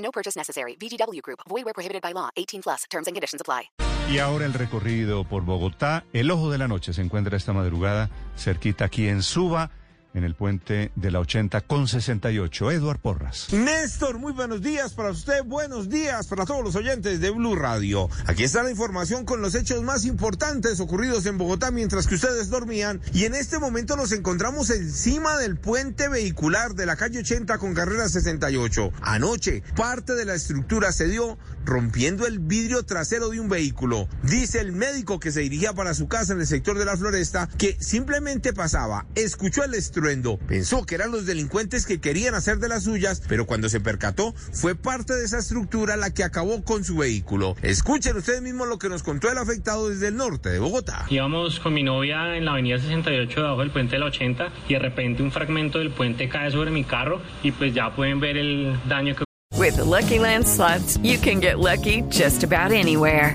No purchase necessary. VGW Group. Void where prohibited by law. 18 plus. Terms and conditions apply. Y ahora el recorrido por Bogotá. El Ojo de la Noche se encuentra esta madrugada cerquita aquí en Suba, en el puente de la 80 con 68. Eduard Porras. Néstor, muy buenos días para usted, buenos días para todos los oyentes de Blue Radio. Aquí está la información con los hechos más importantes ocurridos en Bogotá mientras que ustedes dormían y en este momento nos encontramos encima del puente vehicular de la calle 80 con carrera 68. Anoche, parte de la estructura se dio rompiendo el vidrio trasero de un vehículo. Dice el médico que se dirigía para su casa en el sector de la floresta que simplemente pasaba, escuchó el estruendo, pensó que eran los delincuentes que querían hacer de las suyas, pero cuando se percató fue parte de esa estructura la que acabó con su vehículo. Escuchen ustedes mismos lo que nos contó el afectado desde el norte de Bogotá. Íbamos con mi novia en la avenida 68 debajo del puente de la 80 y de repente un fragmento del puente cae sobre mi carro y pues ya pueden ver el daño que With the Lucky Land slots, you can get lucky just about anywhere.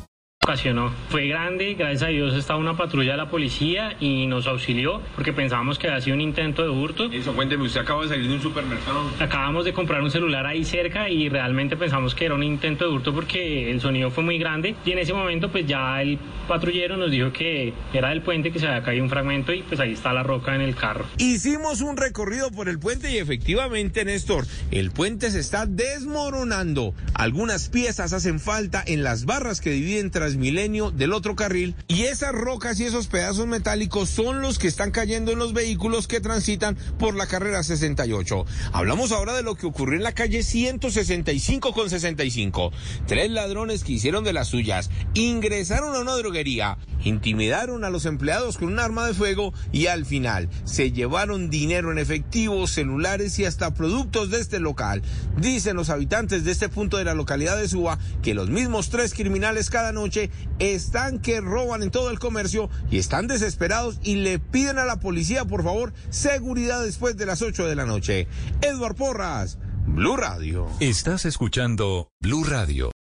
Ocasionó. Fue grande, gracias a Dios estaba una patrulla de la policía y nos auxilió porque pensábamos que había sido un intento de hurto. Eso, cuénteme, usted acaba de salir de un supermercado. Acabamos de comprar un celular ahí cerca y realmente pensamos que era un intento de hurto porque el sonido fue muy grande y en ese momento pues ya el patrullero nos dijo que era del puente que se había caído un fragmento y pues ahí está la roca en el carro. Hicimos un recorrido por el puente y efectivamente, Néstor, el puente se está desmoronando. Algunas piezas hacen falta en las barras que dividen Transmilenio del otro carril y esas rocas y esos pedazos metálicos son los que están cayendo en los vehículos que transitan por la carrera 68. Hablamos ahora de lo que ocurrió en la calle 165 con 65. Tres ladrones que hicieron de las suyas ingresaron a una droguería, intimidaron a los empleados con un arma de fuego y al final se llevaron dinero en efectivo, celulares y hasta productos de este local. Dicen los habitantes de este punto de la localidad de Suba que los mismos tres criminales cada noche están que roban en todo el comercio y están desesperados y le piden a la policía, por favor, seguridad después de las 8 de la noche. Edward Porras, Blue Radio. Estás escuchando Blue Radio.